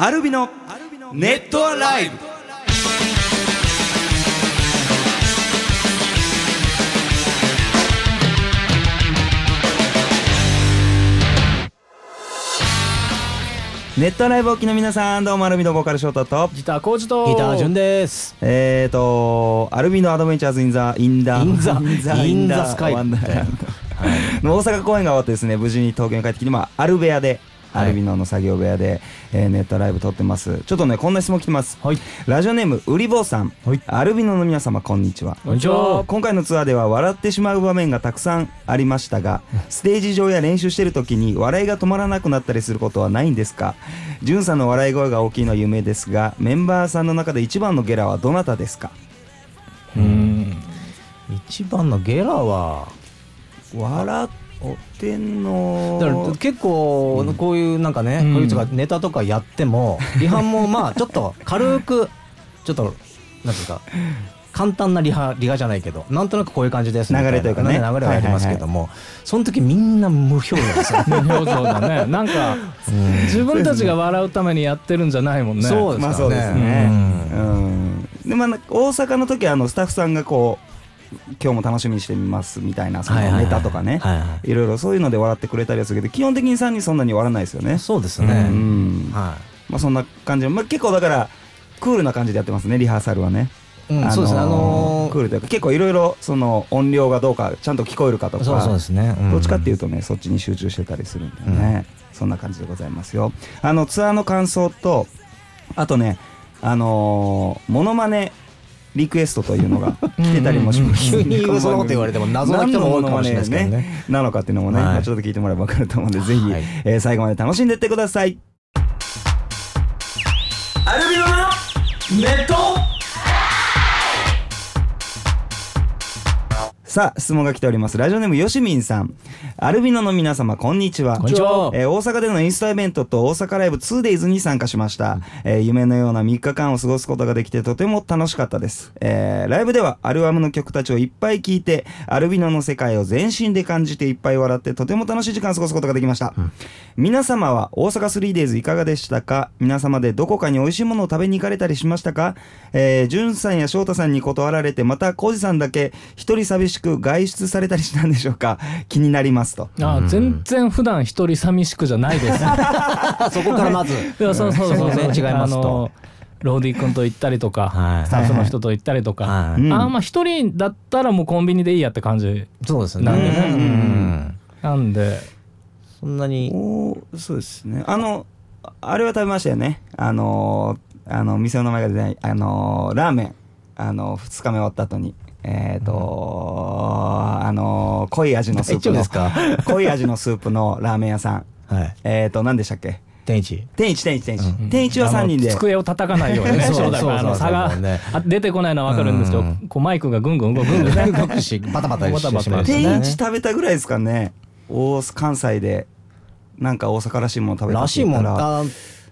ALvino の Net ALive。Net ALive お聞きの皆さんどうも ALvino ボーカルショータと。ギターコージと。ギター潤です。えーと ALvino の Adventures in the in da in the。in the。in the sky 大阪公演が終わってですね無事に東京に帰ってきて、まあ、アル部屋でアルビノの作業部屋で、えーネットライブ撮ってます。ちょっとねこんな質問来てます、はい。ラジオネームうりぼうさん、はい。アルビノの皆様こんにちは。こんにちは。今回のツアーでは笑ってしまう場面がたくさんありましたが ステージ上や練習してる時に笑いが止まらなくなったりすることはないんですか？じゅんさんの笑い声が大きいのは有名ですがメンバーさんの中で一番のゲラはどなたですか？うん。一番のゲラは笑ってんのだから結構こういうなんかね、うん。こういうとかネタとかやっても リハもまあちょっと軽くちょっとなんていうか簡単なリハリハじゃないけどなんとなくこういう感じです流れというかね。流れはありますけども、その時みんな無表情ですよ、無表情だね。なんか自分たちが笑うためにやってるんじゃないもんね。そうですね。そうですね。うん。でまあ大阪の時はあのスタッフさんがこう今日も楽しみにしてみますみたいなそのはいはいはい。ネタとかね、はいはい。ろいろそういうので笑ってくれたりはするけど基本的に3人そんなに笑わないですよね。そうですうね、ん。はまあそんな感じでまあ結構だからクールな感じでやってますねリハーサルはね。い、うんそうですね。あのクールというか結構いろいろその音量がどうかちゃんと聞こえるかとか。そうですね、ん。どっちかっていうとね、そっちに集中してたりするんだよね、そんな感じでございますよ。あのツアーの感想とあとねあのーモノマネリクエストというのが 来てたりもします。急にそんなこと言われても謎な人も多いかもしれないですけどね。なのかっていうのもね、ちょっと聞いてもらえば分かると思うんでぜひ、はいえー最後まで楽しんでってください。アルビノのネット。さあ質問が来ております。ラジオネームよしみんさんアルビノの皆様こんにちは。こんにちは。えー大阪でのインスタイベントと大阪ライブ 2days に参加しました、えー夢のような3日間を過ごすことができてとても楽しかったです、えーライブではアルバムの曲たちをいっぱい聴いてアルビノの世界を全身で感じていっぱい笑ってとても楽しい時間を過ごすことができました、皆様は大阪 3days いかがでしたか？皆様でどこかに美味しいものを食べに行かれたりしましたか？えー、じゅんさんや翔太さんに断られてまた浩二さんだけ一人寂しく外出されたりしたんでしょうか？気になりますと。あ全然普段一人寂しくじゃないです。そこからまず。いやそうそうそうそう。ね違いますと。あのローディ君と行ったりとか、はい。スタッフの人と行ったりとか、はい。うん。あーまあ一人だったらもうコンビニでいいやって感じそうですね。なんでね。うん。なんで。そんなに。おーそうですね。あのああれは食べましたよね。あのーあの店の名前が出ないあのーラーメン。あの2日目終わった後にえっ、とあのー濃い味のスープの。濃い味のスープのラーメン屋さん。はい。えっ、と何でしたっけ？天一。天一天一天一、天一は3人で。机を叩かないようにね。そうだから差がね。あ出てこないのは分かるんですけど、うん。こうマイクがぐんぐん動くんですね。動くしバタバタし バタバタします天ね。一食べたぐらいですかね。大関西でなんか大阪らしいもの食べたら。しいもん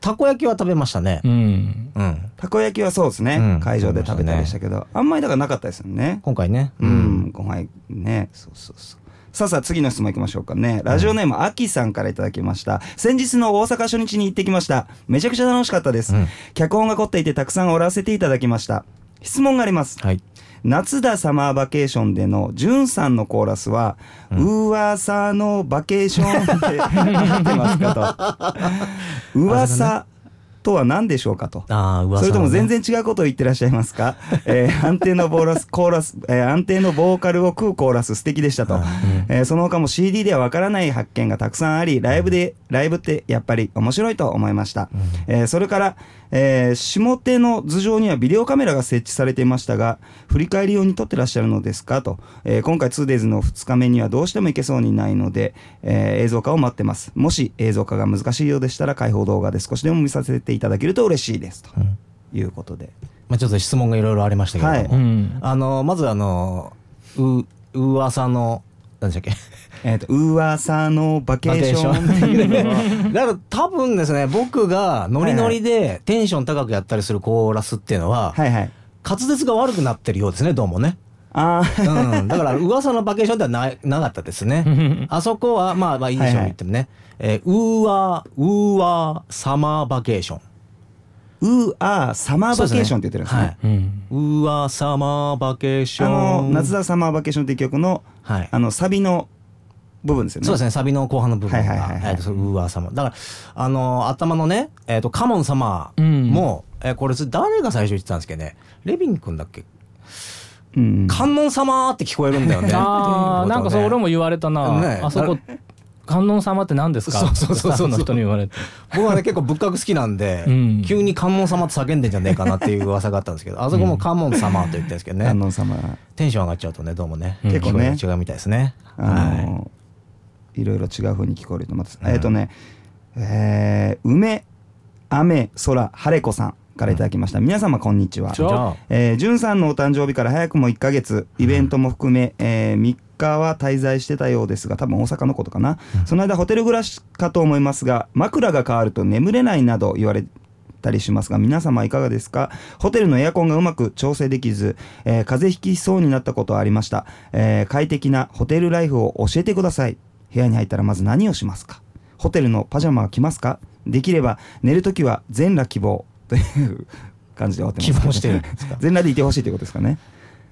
たこ焼きは食べましたね。うん。うん。たこ焼きはそうですね、うん。会場で食べたりしたけど、あんまりだからなかったですよね。今回ね。うん、ご飯ね。そうそうそう。さあさあ次の質問いきましょうかね。ラジオネームあきさんからいただきました。先日の大阪初日に行ってきました。めちゃくちゃ楽しかったです、うん。脚本が凝っていてたくさんおらせていただきました。質問があります。はい夏だサマーバケーションでのじゅんさんのコーラスは、噂のバケーションってなってますかと。噂とは何でしょうかと。ああ噂それとも全然然違うことを言ってらっしゃいますか、えー安定のボーラスコーラス、えー安定のボーカルを食うコーラス素敵でしたと、えーその他も CD ではわからない発見がたくさんありライブでライブってやっぱり面白いと思いました、えーそれから、えー下手の頭上にはビデオカメラが設置されていましたが振り返り用に撮ってらっしゃるのですかと、えー今回 2days の2日目にはどうしても行けそうにないので、えー映像化を待ってます。もし映像化が難しいようでしたら開放動画で少しでも見させていただけると嬉しいです。とい。うことで、まあちょっと質問がいろいろありましたけれども。うん。あのまずあのう噂の何でしたっけ？えっ、と噂の vacation。っていうのはだから多分ですね僕がノリノリでテンション高くやったりするコーラスっていうのははいはい。滑舌が悪くなってるようですねどうもね。あー。うん、だから噂の vacation ではななかったですね。あそこはまあまあいいでしょう言ってもね、えー、ウーワーウーワー summer vacation。ウーアー summer vacation って言ってるんですね。うん。うわ summer vacation あの夏だ summer vacation っていう曲のはい。あのサビの部分ですよね。そうですね。サビの後半の部分がえーとそううわサマーだからあの頭のねえっとカモンサマーもえーこれ誰が最初言ってたんですけどね。レビン君だっけ？うん。観音様って聞こえるんだよね。ああなんかそう俺もも言われたな、ねあそこ観音様って何ですか？そうそうそう人に言われて。僕はね結構仏閣好きなんで、うん。急に観音様って叫んでんじゃねえかなっていう噂があったんですけどあそこも観音様と言ってるんですけどね、観音様。テンション上がっちゃうとねどうもね、うん。結構ね。違うみたいですね。あのいろいろ違う風に聞こえると思います。えっとね、えー梅雨空晴れ子さんからいただきました。皆様こんにちは。じゃあえー、じゅんさんのお誕生日から早くも1ヶ月、イベントも含め、えー3日は滞在してたようですが、多分大阪のことかな。その間ホテル暮らしかと思いますが、枕が変わると眠れないなど言われたりしますが、皆様いかがですか？ホテルのエアコンがうまく調整できず、えー風邪ひきそうになったことはありました。えー快適なホテルライフを教えてください。部屋に入ったらまず何をしますか？ホテルのパジャマは着ますか？できれば寝るときは全裸希望という感じで終わってます、希望してるんですか？全裸でいてほしいということですかね。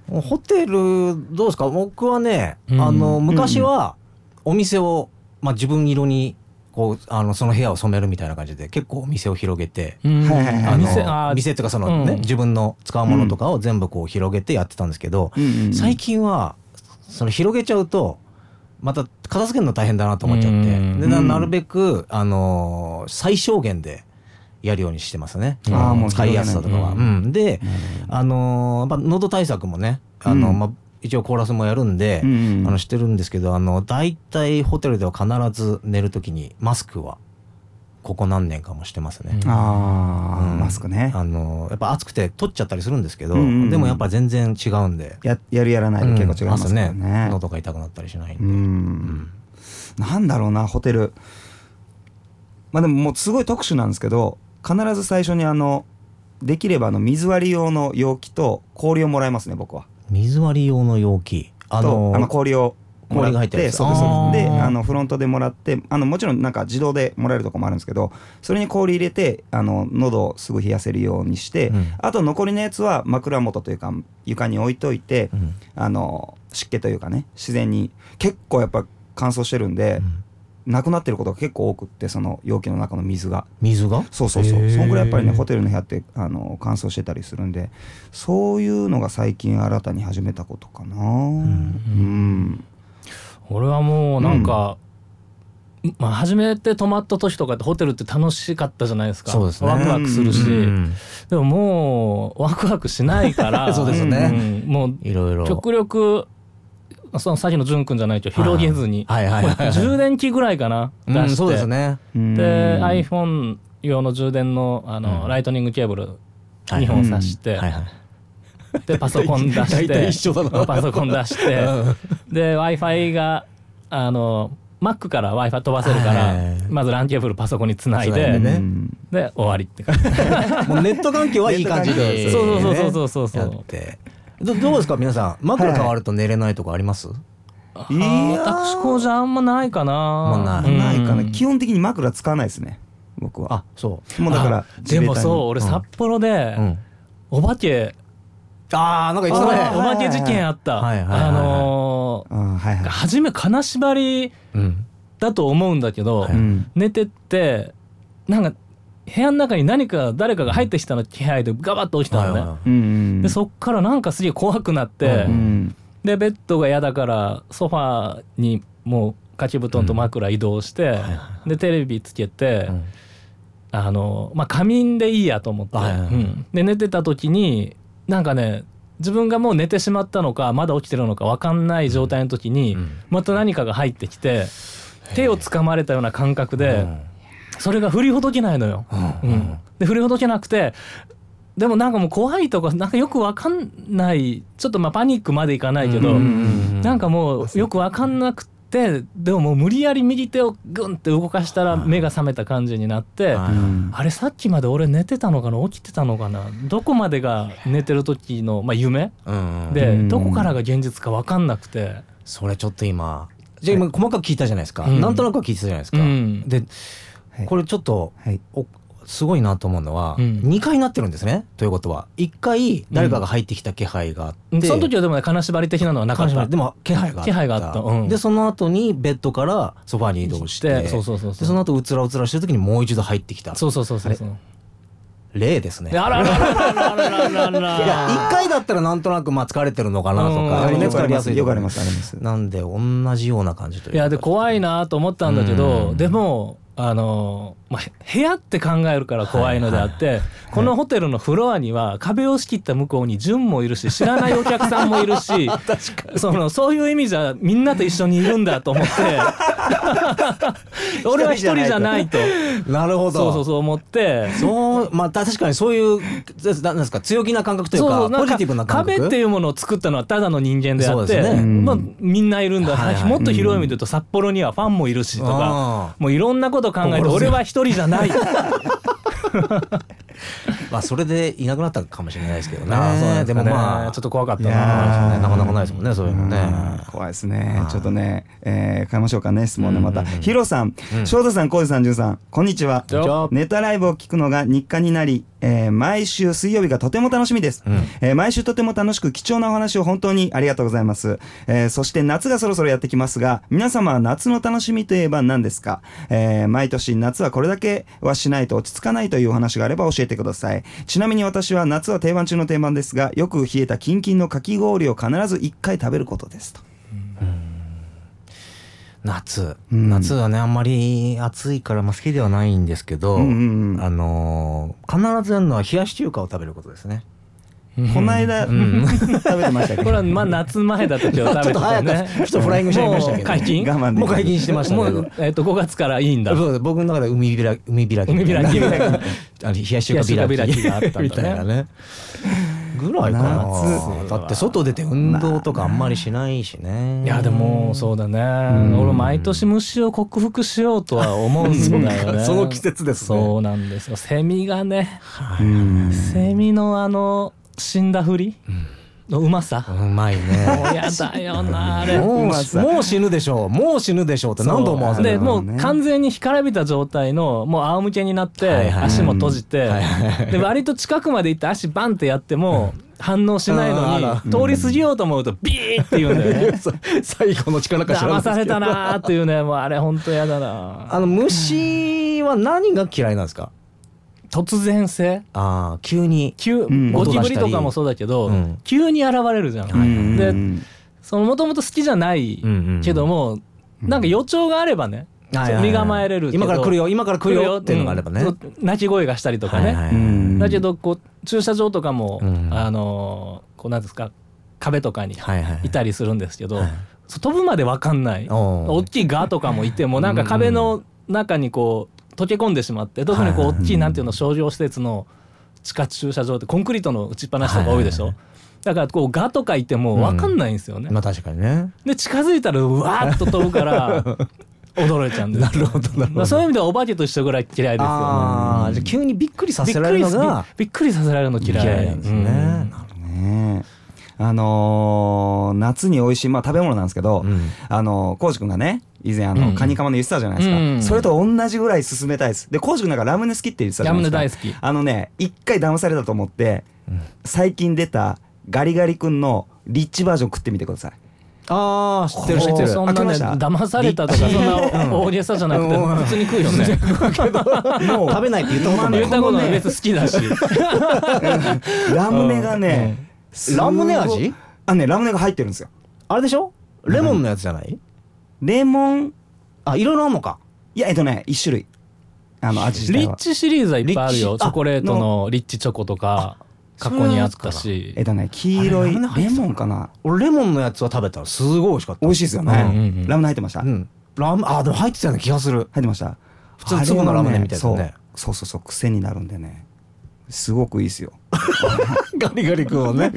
ホテルどうですか？僕はね、うん。あの昔はお店を、まあ、自分色にこうあのその部屋を染めるみたいな感じで結構お店を広げて、うん。あの店あー。店っていうかそのね、うん。自分の使うものとかを全部こう広げてやってたんですけど、最近はその広げちゃうとまた片付けるの大変だなと思っちゃって、うん。でななるべく、あのー最小限でやるようにしてますね、あーもう使いやすさとかは。うん。で、あのーやっぱ喉対策もねあの、うん。まあ、一応コーラスもやるんで、あのしてるんですけどあの大体ホテルでは必ず寝る時にマスクはここ何年かもしてますね。うん。ああ、うん。マスクね。あのやっぱ暑くて取っちゃったりするんですけど、でもやっぱ全然違うんで、ややるやらないで結構違いますね。喉が痛くなったりしないんで、なんだろうなホテル。まあでももうすごい特殊なんですけど必ず最初にあのできればあの水割り用の容器と氷をもらいますね僕は。水割り用の容器。あとのあの氷をもらっ氷が入ってそうですそうです。であのフロントでもらってあのもちろんなんか自動でもらえるとこもあるんですけどそれに氷入れてあの喉をすぐ冷やせるようにして、うん。あと残りのやつは枕元というか床に置いといて、うん。あの湿気というかね自然に結構やっぱ乾燥してるんで、なくなってることが結構多くってその容器の中の水が。水が？そうそうそう。そんぐらいやっぱりねホテルの部屋ってあの乾燥してたりするんでそういうのが最近新たに始めたことかな。うん、俺はもうなんか、まあ、初めて泊まった時とかってホテルって楽しかったじゃないですか。そうですね。ワクワクするし、うんでももうワクワクしないから。そうですね。うん。もういろいろ。極力そのさっきの淳君じゃないけど広げずに、はいはいはいはい。充電器ぐらいかな。出して、うんそうですね。うん。で iPhone 用の充電のあの、うん。ライトニングケーブルはい2本挿して、はいはい。でパソコン出して。パソコン出して。で w i f i があの Mac から w i f i 飛ばせるから、まず LAN ケーブルパソコンにつないで。で終わりって感じ。もうネット環境はいい感じでそうそうそうそうそうそう。やってどどうですか皆さん？枕変わると寝れないとかあります、いや私こうじゃあんまないかな。まあない。うん。ないかな。基本的に枕使わないですね。僕は。あそう。もうだからあでもそう俺うん。札幌で、うん。お化け。あーなんか言ってたね。お化け事件あった、はいはいはいはいあのあーはいはい。ー初め金縛りうん。だと思うんだけど、寝てってなんか部屋の中に何か誰かが入ってきたの気配でガバッと起きたのね、はいはいうんうんでそっからなんかすげえ怖くなって、うんでベッドが嫌だからソファーにもう掛け布団と枕移動して、でテレビつけて、うん。あのまあ仮眠でいいやと思って、はいはいはい。うん。で寝てた時になんかね自分がもう寝てしまったのかまだ起きてるのか分かんない状態の時に、うん。また何かが入ってきて手を掴まれたような感覚で、うんそれが振りほどけないのよ。うんうん。で振りほどけなくてでもなんかもう怖いとかなんかよく分かんないちょっとまあパニックまでいかないけど、なんかもうよく分かんなくてでももう無理やり右手をグンって動かしたら目が覚めた感じになって。あれさっきまで俺寝てたのかな？起きてたのかな？どこまでが寝てる時の、まあ、夢？うんで、うん。どこからが現実か分かんなくて、それちょっと今じゃあ今細かく聞いたじゃないですか、うん。なんとなくは聞いてたじゃないですか、うん。ではいこれちょっと、すごいなと思うのは、うん、2回なってるんですね。ということは。1回誰かが入ってきた気配があって、うん、その時はでもね金縛り的なのはなかった。でも気配があった。気配があった、うん、でその後にベッドからソファに移動して。そうそうそうその後うつらうつらしてる時にもう一度入ってきた。そうそうそうそうそう。例ですね。あらら。一回だったらなんとなくまあ疲れてるのかなとか、うくありますよくありますあります。なんで同じような感じという。いやで怖いなと思ったんだけど、でもあの、まあ、へ部屋って考えるから怖いのであって、このホテルのフロアには壁を仕切った向こうに純もいるし知らないお客さんもいるし そのそういう意味じゃみんなと一緒にいるんだと思って。俺は一人じゃないと。なるほど。そうそうそう思って。そうまあ確かにそういうなんですか強気な感覚というかポジティブな感覚？壁っていうものを作ったのはただの人間であって、ね。うん。まあ、みんないるんだ、はいはい。もっと広い意味で言うと札幌にはファンもいるしとかあ。もういろんなこと考えて俺は一人じゃない。まあそれでいなくなったかもしれないですけどね。ああそうなんでもまあちょっと怖かったな。ーなかなかないですもんねそういうのね。うん怖いですね。はいちょっとね、えー、変えましょうかね質問でまた、ヒロさんうん。翔太さん浩二さん潤さんこんにちは。こんにちは。ネタライブを聞くのが日課になり、えー毎週水曜日がとても楽しみです、うん。えー毎週とても楽しく貴重なお話を本当にありがとうございます、えーそして夏がそろそろやってきますが皆様は夏の楽しみといえば何ですか、えー毎年夏はこれだけはしないと落ち着かないというお話があれば教えてください。ちなみに私は夏は定番中の定番ですがよく冷えたキンキンのかき氷を必ず1回食べることですと夏、うん。夏はねあんまり暑いからまあ好きではないんですけど、うんうんうん。あのー必ずやるのは冷やし中華を食べることですね。この間、ん。食べてましたけ？ど これはまあ夏前だったけど食べてたちょっと早ねくちょっとフライングしちゃいましたけどもう解禁。我慢もう解禁してましたけどもう、えっと5月からいいんだ。そうです僕の中で海開き。海開き。海開き。みたいなあの冷やし中華開きがあったんだねみたいなねぐらいかな。夏。だって外出て運動とかあんまりしないしね。いやでもそうだね。ん。俺毎年虫を克服しようとは思うんだよね。その季節ですね。そうなんですよ。セミがね。うんセミのあの死んだふりのうまさ？うまいね。もうやだよなあれ。もう死ぬでしょう。もう死ぬでしょうって何度思わせるでもうね。完全に干からびた状態のもう仰向けになって足も閉じてで割と近くまで行って足バンってやっても反応しないのに通り過ぎようと思うとビーって言うんだよね。最後の力か知ら騙されたなーっていうねもうあれ本当やだなあの虫は何が嫌いなんですか？突然性？ああ急に急んゴキブリとかもそうだけど、うん。急に現れるじゃん、うんでそのもともと好きじゃないうんうん。けども、なんか予兆があればね、はいはいはい。身構えれるけど今から来るよ今から来るよっていうのがあればね。うんそう鳴き声がしたりとかね、はいはいはい。うん。だけどこう駐車場とかも、うん。あのーこうなんですか壁とかにはいはいい。たりするんですけど、はいそう飛ぶまで分かんない。大きいガとかもいてもなんか壁の中にこう溶け込んでしまって特にこう大きいなんていうの商業施設の地下駐車場ってコンクリートの打ちっぱなしとか多いでしょ、はいはいだからこうガとかいても分かんないんですよね、まあ確かにね。で近づいたらうわーっと飛ぶから 驚いちゃうんですなるほどなるほど。そういう意味ではお化けと一緒ぐらい嫌いですよああじゃあ急にびっくりさせられるのがびっくりさせられるの嫌い嫌いなんですね、うんね。えあのー夏に美味しい、まあ、食べ物なんですけど、うん。あの浩司君がね以前あの、うん。カニカマの言ってたじゃないですか、うん。それと同じぐらい勧めたいです。で浩司君なんかラムネ好きって言ってたじゃないですか。ラムネ大好き。あのね一回騙されたと思って、最近出たガリガリ君のリッチバージョン食ってみてください。ああ知ってる知ってる。そんなねあ来ました？騙されたとかそんな大げさじゃなくてうん。普通に食うよね。もう食べないって言ったことない。言ったことない。別に好きだし。ラムネがね、ラムネ味？あねラムネが入ってるんですよ。あれでしょ？レモンのやつじゃない、レモンあいろいろあんのか。いやえっとね一種類。あの味自体は。リッチシリーズはいっぱいあるよ。リッチチョコレートのリッチチョコとか過去にあったし。えっとね黄色いあれラムネ入っレてたモンかな。俺レモンのやつは食べたらすごい美味しかった。美味しいですよね、うんうんうんラムネ入ってました、うん。ラムあでも入ってたような気がする。入ってました。普通の粒のラムネみたいなね。そうそうそう癖になるんでねすごくいいですよ。ガリガリ君をね。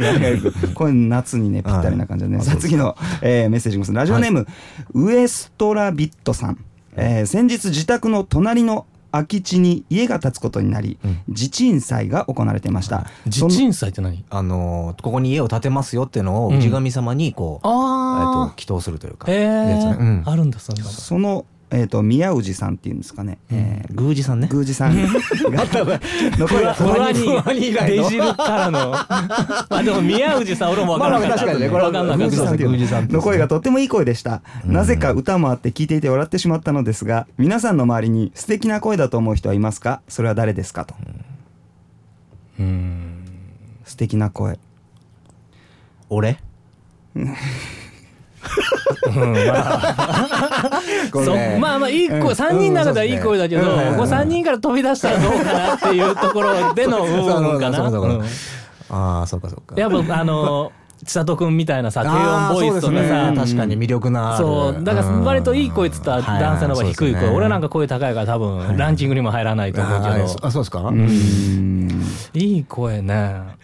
これ夏にねぴったりな感じでね、はい。さあ次の、えーメッセージです。ラジオネーム、ウエストラビットさん、えー先日自宅の隣の空き地に家が建つことになり、うん。地鎮祭が行われていました。地鎮祭って何？あのーここに家を建てますよっていうのをうん氏神様にこう、えっあと祈祷するというか。ね。うん。あるんだそんなの。そのえー、と宮氏さんっていうんですかね、えー宮司さんね。宮司さん。がの声が不安に不安に以外の。デジルからの。あでも宮氏さん俺も分からなかった、まあまあ確かにねこれは宮司さんっていうの声がとってもいい声でした、なぜか歌もあって聞いていて笑ってしまったのですが皆さんの周りに素敵な声だと思う人はいますか？それは誰ですか？と。うん。素敵な声。俺？うんまあ。まあまあいい声、うん。3人の中ではいい声だけど、ここ3人から飛び出したらどうかなっていうところでの 部分かな。ああそうかそうか。やっぱあの千里くんみたいなさ低音ボイスとかさ、確かに魅力なそう。だから割といい声っつったら男性の方が低い声、俺なんか声高いから多分ランキングにも入らないと思うけど、ああそうですか、いい声ね。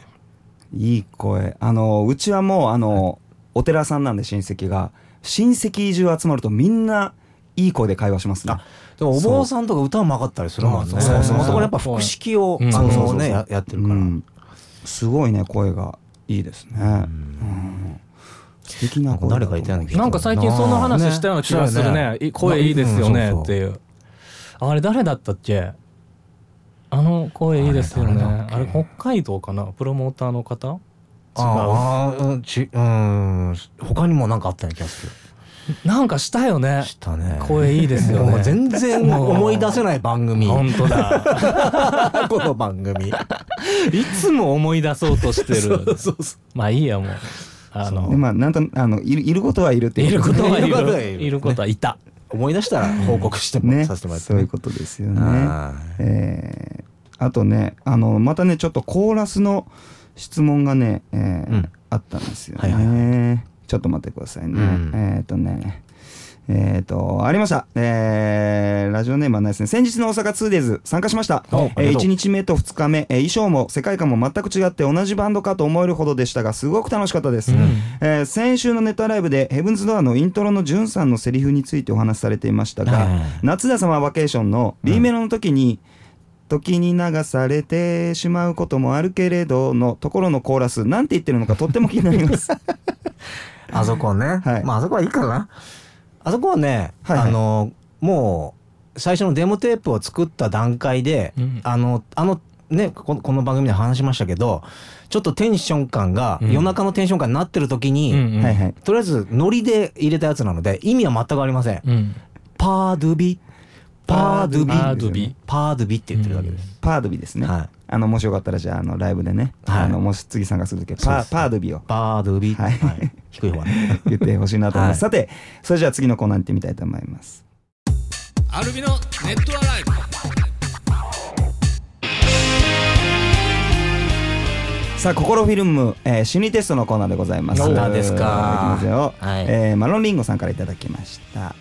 いい声。あのうちはもうあのお寺さんなんで親戚が親戚中集まるとみんないい声で会話しますね。あでもお坊さんとか歌うまかったりするもんね。そう。そうそうもともとやっぱ腹式を、うん。あそうそうそう。のねややってるから、うん。すごいね声がいいですね、うん。素敵な声誰かいたような気がなんか最近その話したような気がするね。ね。い声いいですよねうんっていう。あれ誰だったっけ？あの声いいですよね。あれ北海道かな？プロモーターの方？ああう。んちうん他にもなんかあったような気がする。なんかしたよね。したね。声いいですよね。もう全然思い出せない番組。本当だ。この番組。いつも思い出そうとしてる。そうそうまあいいやもう。あのでまあなんとあのいるいることはいるっていることはいいることはいる。るいることはいた。思い出したら報告しても、ね。させてもらって。そういうことですよね。あえーあとねあのまたねちょっとコーラスの質問がね、えーうん。あったんですよね、はいはいちょっと待ってくださいね、うん。えっ、とねえっ、とありました、えーラジオネームはないですね。先日の大阪 2days 参加しました。えー1日目と2日目、えー衣装も世界観も全く違って同じバンドかと思えるほどでしたがすごく楽しかったです、うん。えー先週のネタライブでヘブンズドアのイントロのジュンさんのセリフについてお話しされていましたが、はいはいはい。夏田様バケーションの B メロの時に、時に流されてしまうこともあるけれどのところのコーラスなんて言ってるのかとっても気になります。あそこね、はい。まああそこはいいかな。あそこはね、はいはい。あのもう最初のデモテープを作った段階で、うん。あのあのねこのこの番組で話しましたけどちょっとテンション感が、うん。夜中のテンション感になってる時に、うんうん。はいはい。とりあえずノリで入れたやつなので意味は全くありません、うん。パードゥビパードゥビパードゥビパードゥビって言ってるわけです、パードゥビですね、はい。あのもしよかったらじゃああのライブでね、はい。あのもし次参加する時はパードゥビを。パードゥビ、はい。低い。方がね言ってほしいなと思います、はさてそれじゃあ次のコーナーに行ってみたいと思います。アルビのネットアライブ。さあ心フィルム、えー心理テストのコーナーでございます。お何ですか。いすよ、はい。えーマロンリンゴさんからいただきました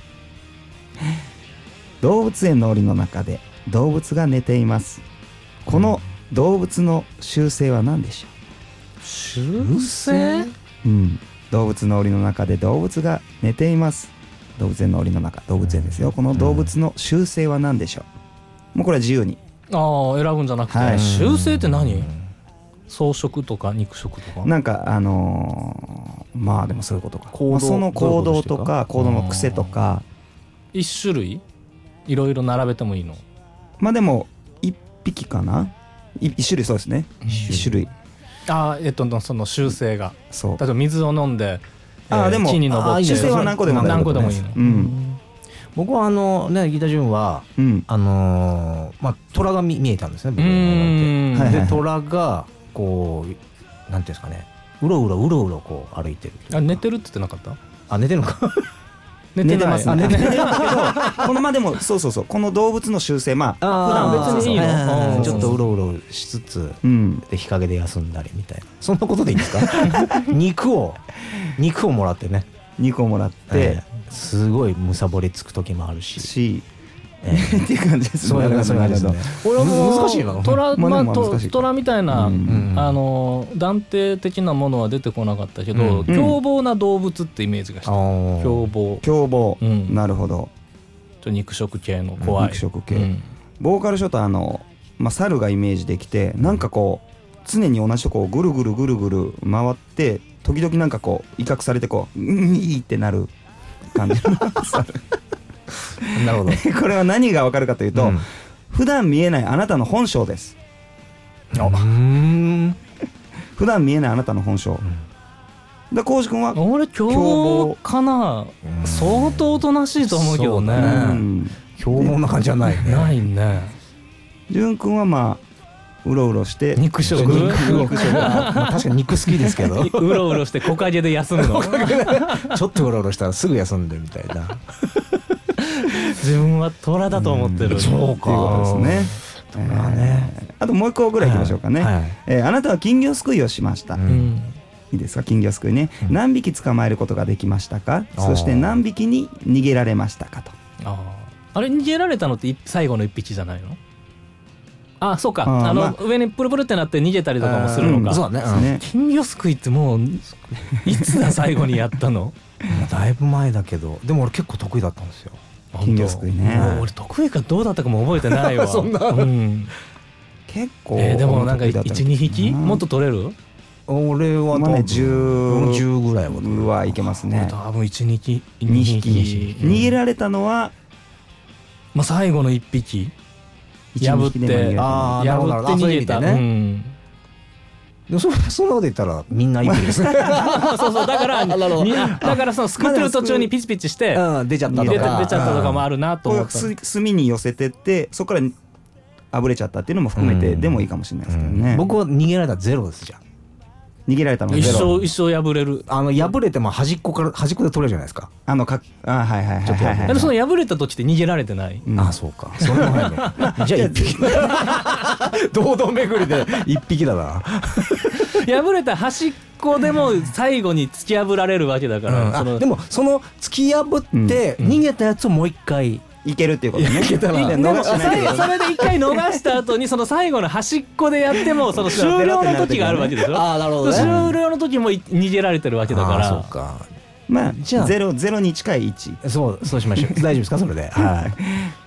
動物園の檻の中で動物が寝ています。この動物の習性は何でしょ修正う、うん、動物の檻の中で動物が寝ています。動物園の檻の中動物園ですよ。この動物の習性は何でしょう？もうこれは自由に。ああ選ぶんじゃなくて、はい。修正って何？草食とか肉食とか？なんかあのーまあでもそういうことか。行動まあその行動とか行動の癖とか。一種類？いろいろ並べてもいいの？まあでも一匹かな？い一種類そうですね。一種類。ああえっとその修正が。そう。例えば水を飲んであーでも木に登って習性は何個でも何個でもいいの。うん。僕はあのねギター順はうん。あのーまあ虎が見見えたんですねう僕のーんはい。で虎がこうなんていうんですかね。うろうろうろうろこう歩いてる。あ寝てるって言ってなかった？あ寝てるのか寝てますあ寝てない。寝てるんだけどこのまあでもそうそうそう。この動物の習性まあ普段ー別にいいの？ちょっとうろうろしつつうん。で日陰で休んだりみたいな。そんなことでいいんですか？肉を肉をもらってね。2個もらって。で、すごいむさぼりつく時もあるし。しええ。っていう感じですそういう感じですね。これはもう難しいな虎まあ虎みたいな、うん。あの断定的なものは出てこなかったけど、うん。凶暴な動物ってイメージがした、凶暴。凶暴。うん。なるほど。ちょ肉食系の怖い。肉食系。うん。ボーカルショットあの、まあ、猿がイメージできてなんかこう常に同じとこをぐるぐるぐるぐる回って時々なんかこう威嚇されてこう「うんいい」ってなる感じの猿 なるほど。これは何がわかるかというと、うん。普段見えないあなたの本性です。うん。普段見えないあなたの本性、で浩司君は俺凶暴かなうん相当おとなしいと思うけどね。凶暴な感じじゃないね。ないね。潤君はまあうろうろして肉食。肉肉食。まあ確かに肉好きですけど。うろうろして木陰で休むの。ちょっとうろうろしたらすぐ休んでるみたいな自分は虎だと思ってるそうっていうこと。ですね。まあね。えーあともう一個ぐらいいきましょうかね、はい。はい。えーあなたは金魚すくいをしました、ううん。んいいですか？金魚すくいね、うん。何匹捕まえることができましたか？そして何匹に逃げられましたかと。あれ逃げられたのってい最後の一匹じゃないの？あそうか。あの、ま上にプルプルってなって逃げたりとかもするのか、うんそうだね。金魚すくいってもういつだ最後にやったの？まあだいぶ前だけど。でも俺結構得意だったんですよ金魚すくいね。もう俺得意かどうだったかも覚えてないわ。そんな。うん。結構えーでもなんか得意だった12匹？なもっと取れる？俺は多まあね分10 10ぐらいはうわいけますね俺多分12匹2 2匹。匹逃げられたのは？まあ最後の1匹。1破って破って逃げた。ね。うんそ そんなこと言ったらみんな一匹です。ね そうそうだからだからそのすくってる途中にピチピチしてうん出ちゃったと出て出ちゃかったとかもあるなとこ思った。うす炭に寄せてってそこからあぶれちゃったっていうのも含めてうん。でもいいかもしれないですけどね、うん。僕は逃げられたらゼロですじゃん逃げられたのが一ゼロ生一生破れる。あの破れても端っこから端っこで取れるじゃないですか、あのかあはいはいはいはいはい、でもその破れた時って逃げられてない。うんあそうか。それも入るのじゃあ一匹。堂々巡りで一匹だな。破れた端っこでも最後に突き破られるわけだから、そのあでもその突き破ってうん。逃げたやつをもう一回いけるっていうことね。いけたない最後それで一回逃した後にその最後の端っこでやってもその終了の時があるわけでしょ。あーなるほどね。終了の時もい逃げられてるわけだかあーそうらか。まあじゃあゼロゼロに近い1そうそうしましょう。大丈夫ですか？それで。はい。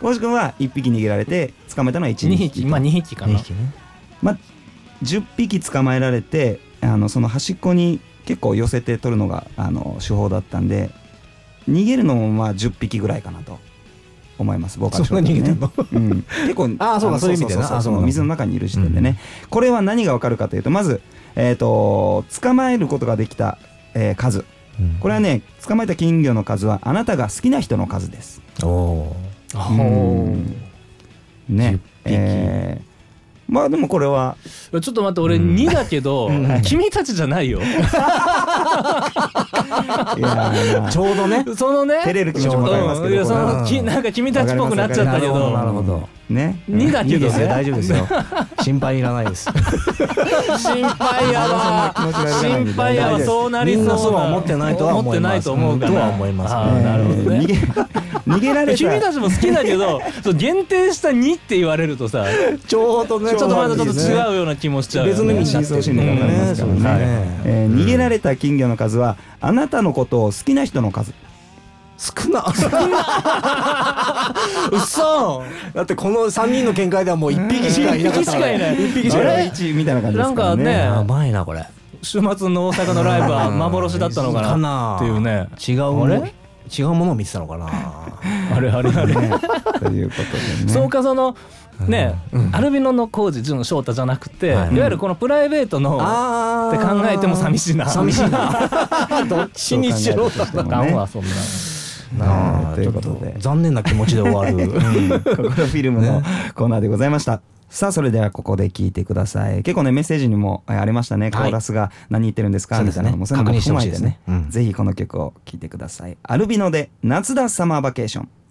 大志君は1匹逃げられて捕まえたのは1 2匹匹まあ2匹かな。ね。まあ、10匹捕まえられてあのその端っこに結構寄せて取るのがあの手法だったんで逃げるのもまあ10匹ぐらいかなと思います。僕はそんな逃げてんのうん、結構 あーそうそういう意味でな。水の中にいる時点でね、これは何がわかるかというとまず、えー、と捕まえることができた、えー数。これはね捕まえた金魚の数はあなたが好きな人の数です。おおうん。ね。10匹。えーまあでもこれは。ちょっと待って俺うん。2だけど、ん。君たちじゃないよ。ちょうどね。そのね。照れる気持ちもわかりますけど。うん。いやそこれはのきなんか君たちっぽくなっちゃったけどなるほどね。2だいいですよ。けどね大丈夫ですよ。心配いらないです。心配やわ。心配やわ。そうなりそうみんなそうは思ってないとは思ってないと思うとは思います。なるほどね。えー逃げ逃げられた君たちも好きだけどそう限定した2って言われるとさちょうどね。ちょっとまだちょっと違うような気もしちゃう別の意味になって深層心理がわかりますからね。うんね。えー逃げられた金魚の数はあなたのことを好きな人の数少な。うそだってこの3人の見解ではもう1匹しかいなかった一匹しかいない。一匹しかない。1みたいな感じですからね。なんかね。やばいなこれ。週末の大阪のライブは幻だったのかな？っていうね。違う？ものあれ？違うものを見てたのかな？あれあれあれ。ね。ということでね。そうかそのね、アルビノの工事純翔太じゃなくて、はい。い、わゆるこのプライベートのあって考えても寂しいな。寂しいな。どっちにしろそう考えたとしてもあかんねわそんななあということで。残念な気持ちで終わる。ここのフィルムのコーナーでございました。さあそれではここで聞いてください。結構ねメッセージにもえありましたね、コーラスが何言ってるんですか？みたいなのもそういうのも踏まえてね。ね。うん。ぜひこの曲を聴いてください。アルビノで夏だサマーバケーション「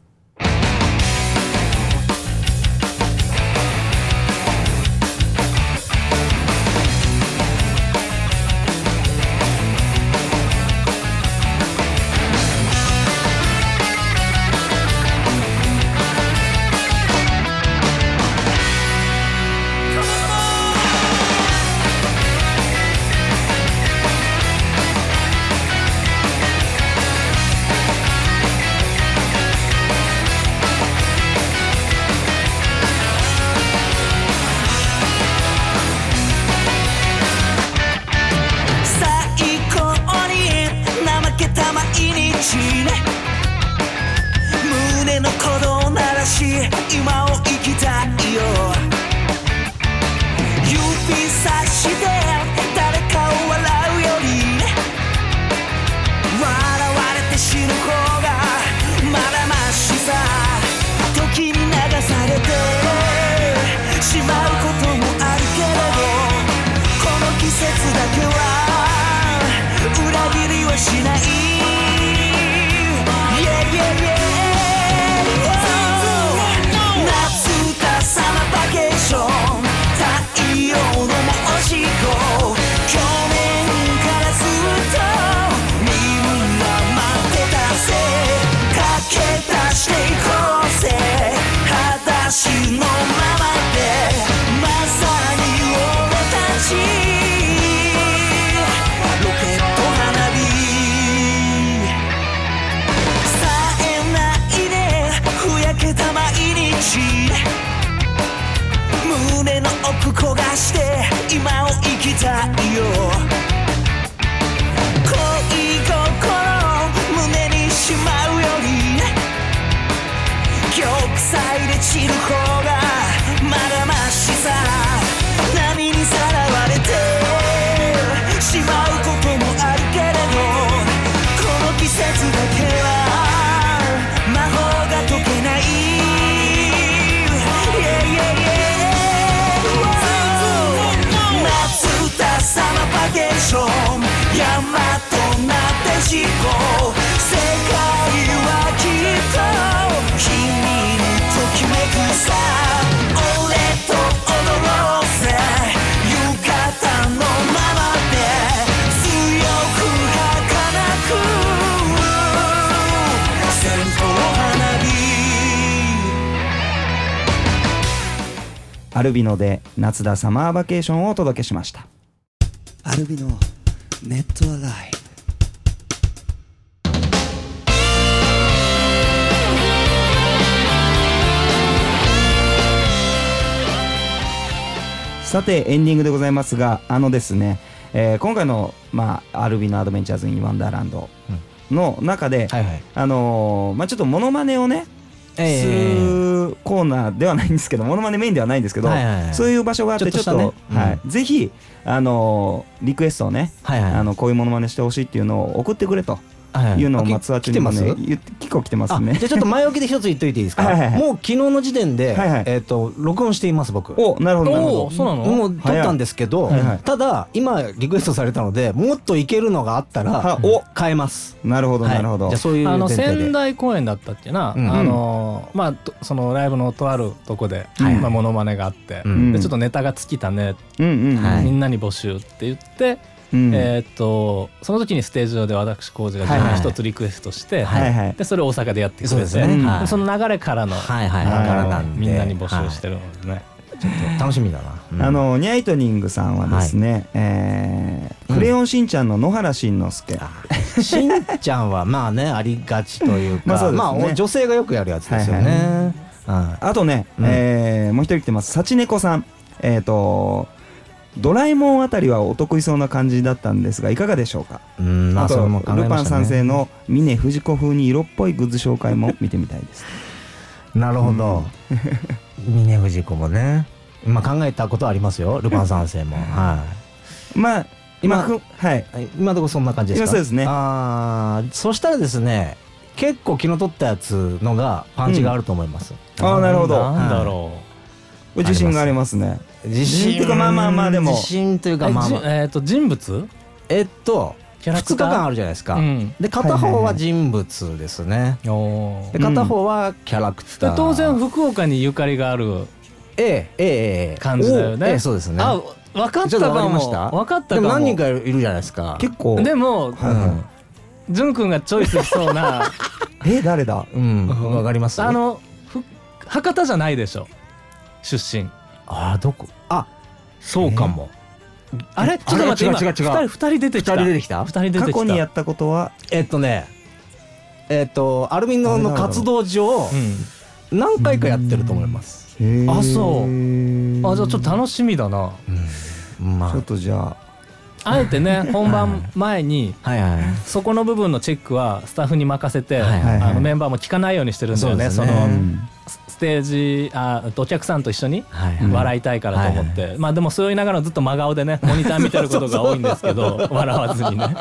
し胸の奥焦がして今を生きたいよ。ALvino で夏だ summer vacation をお届けしました。 ALvino の Net ALive。さてエンディングでございますがあのですね、えー今回の、まあ、 ALvino Adventures in Wonderland の中で、はいはい。あのーまあ、ちょっとモノマネをねすえ。えるコーナーではないんですけどモノマネメインではないんですけど、そういう場所があってちょっとはい、ぜひ、あのーリクエストをね、あのこういうモノマネしてほしいっていうのを送ってくれと。はい。いうのを、あまあ、ツアー中にもね来てます言って結構来てますあねじゃあちょっと 前置きで一つ言っといていいですか？はいはいはい。もう昨日の時点で、はいはい。えっ、と録音しています僕。おなるほどなるほど。おおそうなの？もう撮ったんですけど、はいはい。ただ今リクエストされたのでもっといけるのがあったらはお変えます。なるほどはい。なるほど、じゃあそういうあの前提で。仙台公演だったっけな、うん。あのまあとそのライブのとあるとこで、はい。まあ、モノマネがあって、うん。でちょっとネタが尽きたね、みんなに募集って言って、うん。えーっとその時にステージ上で私浩二がはいはい。一つリクエストして、はいはい。でそれを大阪でやってくれてそうですね、その流れからの、はいはい。みんなに募集してるのでね、はい。ちょっと楽しみだな、うん。あのニャイトニングさんはですね、えーうんクレヨンしんちゃんの野原しんのすけ、しんちゃんはまあねありがちというかまあ女性がよくやるやつですよはいね、はあとね、うん。えーもう一人来てます。幸猫さん。えっ、とドラえもんあたりはお得意そうな感じだったんですがいかがでしょうか？いうんまあとあそれも考えましたね。ルパン三世の峰不二子風に色っぽいグッズ紹介も見てみたいです。なるほど。峰不二子もね。まあ考えたことはありますよ。ルパン三世も。はまあ今まあふはい。い今のところそんな感じですか？今そうですね。ああそしたらですね結構気の取ったやつのがパンチがあると思います、ああなるほど。なんだろう、自信がありますね自信。っていうかまあまあまあでも。自信というかえまあまあ。じえーっと人物？えっと2キャラクター？日間あるじゃないですか、うん。で片方は人物ですね、おー。で片方はキャラクター、で当然福岡にゆかりがあるええええええ。感じだよね。おええそうですね。あ分かったかかもりました？分かったかも。でも何人かいるじゃないですか。結構。でもはいはい。淳君がチョイスしそうな。え誰だ？うん。わかります？あのふ博多じゃないでしょ。出身あどこ？あそうかも、あれ？ちょっと待って今違う違う違う。二人二人出てきた。二人出てきた？二人出てきた。過去にやったことは？えっとねえっとアルミノの活動上うん。何回かやってると思います、あそう。うあじゃあちょっと楽しみだな。うん。まちょっとじゃあ。えてね 本番前にあはいはいそこの部分のチェックはスタッフに任せて、あのメンバーも聞かないようにしてるんだよねそのスステージあお客さんと一緒に笑いたいからと思って、まあでもそう言いながらずっと真顔でね モニター見てることが多いんですけど笑わずにね。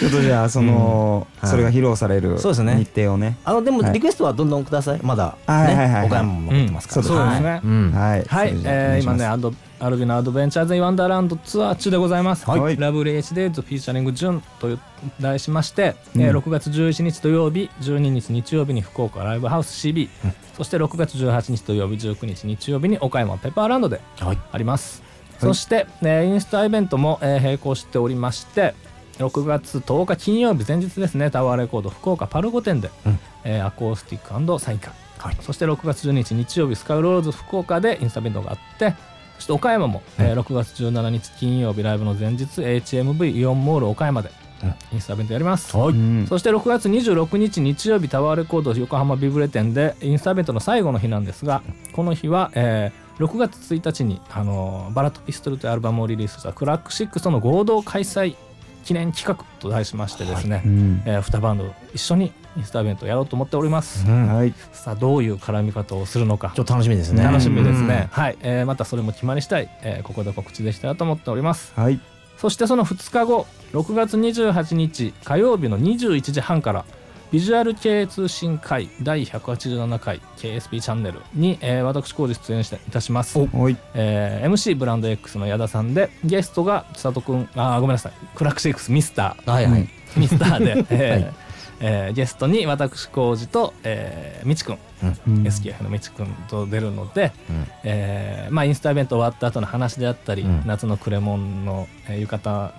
ちょっとじゃあその、うん。それが披露されるそうですね。日程をね。あのでもはい。リクエストはどんどんください。まだはいはいはいはい。ね岡山も残ってますから。うんそうですね。うん。はい。はい、それじゃあえー今ねアド ALvino の Adventures in Wonderland ツアー中でございます。はい。ラブリー H デーズフィーチャリングジュンと題しまして、えーうん6月11日土曜日12日日曜日に福岡ライブハウス CB、うん。そして6月18日土曜日19日日曜日に岡山ペッパーランドではい。あります、はい。そして、えーインストアイベントも、えー並行しておりまして6月10日金曜日前日ですねタワーレコード福岡パルコ店で、うん。えーアコースティックサイン会はい。そして6月12日日曜日スカイローズ福岡でインストアイベントがあってそして岡山も、えー6月17日金曜日ライブの前日 HMV イオンモール岡山でうん。インストアイベントやります、はい。うん。そして6月26日日曜日タワーレコード横浜ビブレ店でインストアイベントの最後の日なんですがこの日は、えー6月1日にあのバラットピストルというアルバムをリリースした Crack6との合同開催記念企画と題しましてですね、うん。えー、2バンド一緒にインスタイベントをやろうと思っております、うん。はい。さあどういう絡み方をするのか。ちょっと楽しみですね。楽しみですね、はい、えーまたそれも決まり次第、えーここで告知できたらと思っております。はい。そしてその2日後6月28日火曜日の21時半からビジュアル系通信会第187回 KSP チャンネルに、えー私工事出演していたします、はい。えー MC ブランド X の矢田さんでゲストが千里くんあーごめんなさい。クラックシェイクスミスター。はいはい、ミスターで、えーはいえーゲストに私工事と、えー、みちくん、うん。SKF のみちくんと出るので、うん。えーまあ、インスタイベント終わった後の話であったり、うん。夏のクレモンの、えー浴衣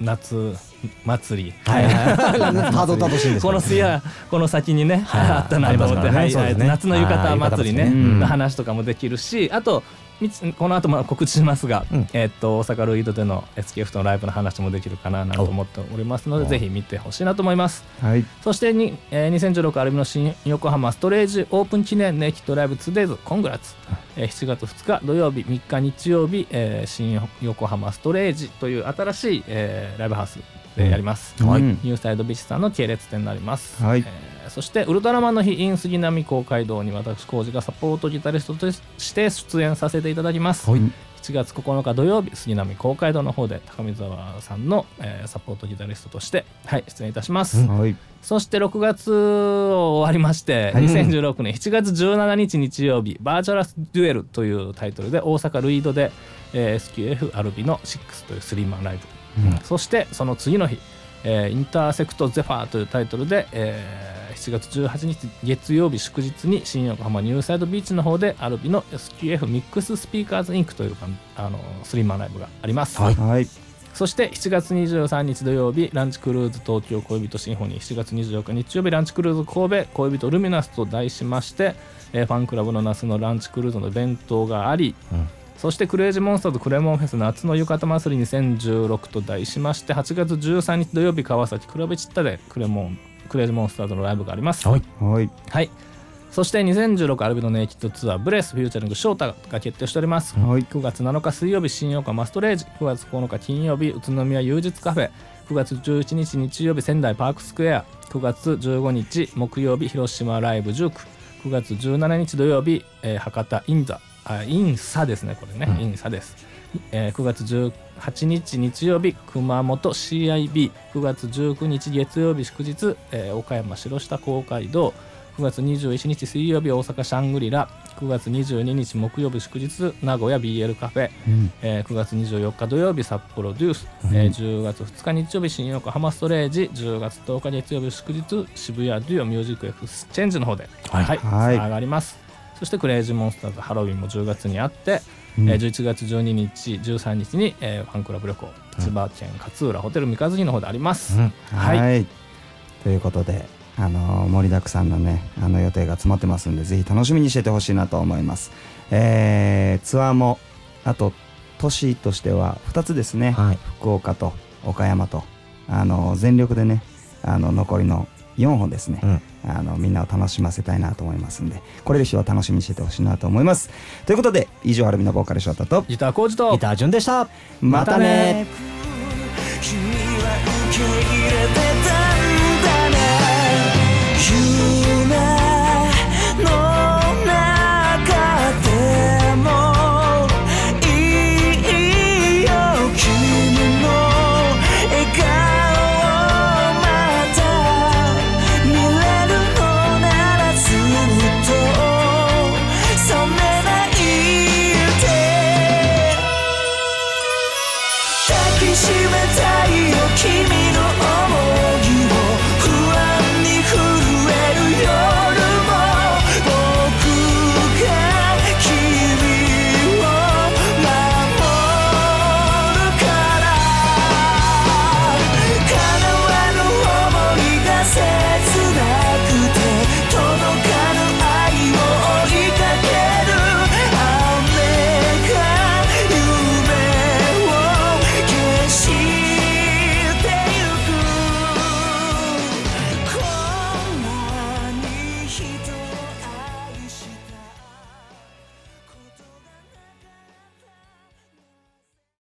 夏祭り、はい。はい。このいやこの先にね、はい。あったなと思って、ね。はい。夏の浴衣祭りね、の話とかもできるしあとこの後も告知しますが、うん。えーっと大阪ルイードでの SKF とのライブの話もできるかななんて思っておりますのでおぜひ見てほしいなと思います。はい。そしてに、えー2016アルビの新横浜ストレージオープン記念ネイキッドライブ 2days コングラッツ、えー7月2日土曜日3日日曜日、えー新横浜ストレージという新しい、えーライブハウスでやります、はい。ニューサイドビッチさんの系列店になります、はい。えーそしてウルトラマンの日 in 杉並公会堂に私工事がサポートギタリストとして出演させていただきます、はい。7月9日土曜日杉並公会堂の方で高見沢さんの、えーサポートギタリストとして、はい、出演いたします、はい。そして6月を終わりまして、はい。2016年7月17日日曜日「バーチャラスデュエル」というタイトルで大阪ルイードで、えー SQF アルビの6というスリーマンライブ、うん。そしてその次の日、えーインターセクト・ゼファーというタイトルで、えー7月18日月曜日祝日に新横浜ニューサイドビーチの方でアルビの SQF ミックススピーカーズインクというあのスリーマンライブがあります。はい。はい。そして7月23日土曜日ランチクルーズ東京恋人シンフォニー。7月24日日曜日ランチクルーズ神戸恋人ルミナスと題しまして、えーファンクラブの夏のランチクルーズのイベントがあり、うんそしてクレイジーモンスターズクレモンフェス夏の浴衣祭り2016と題しまして8月13日土曜日川崎クラブチッタでクレモンクレイジーモンスターズのライブがあります。はい。はい。はい。そして2016アルビのネイキッドツアーブレスフューチャリングショータが決定しております、はい。9月7日水曜日新岡マストレージ9月9日金曜日宇都宮休日カフェ。9月11日日曜日仙台パークスクエア。9月15日木曜日広島ライブ19 9月17日土曜日、えー博多インザあインサですねこれね、インサです、えー9月18日日曜日熊本 CIB9 月19日月曜日祝日、えー岡山城下公会堂。9月21日水曜日大阪シャングリラ。9月22日木曜日祝日名古屋 BL カフェ、うん。えー9月24日土曜日札幌デュース、えー10月2日日曜日新横浜ストレージ。10月10日月曜日祝日渋谷デュオミュージックエクスチェンジの方で、はい。はい。はい。上がりますそしてクレイジーモンスターズハロウィンも10月にあって、うん。えー11月12日13日に、えーファンクラブ旅行千葉県勝浦ホテル三日月の方であります、うん。はい、はい。ということであのー盛りだくさんのねあの予定が詰まってますんでぜひ楽しみにしててほしいなと思います、えーツアーもあと都市としては2つですね、はい。福岡と岡山とあのー全力でねあの残りの4本ですね、うん。あのみんなを楽しませたいなと思いますんでこれでしは楽しみにしててほしいなと思います。ということで以上アルミのボーカルショータとギター工事とギター順でした。またね。君は受け入れてた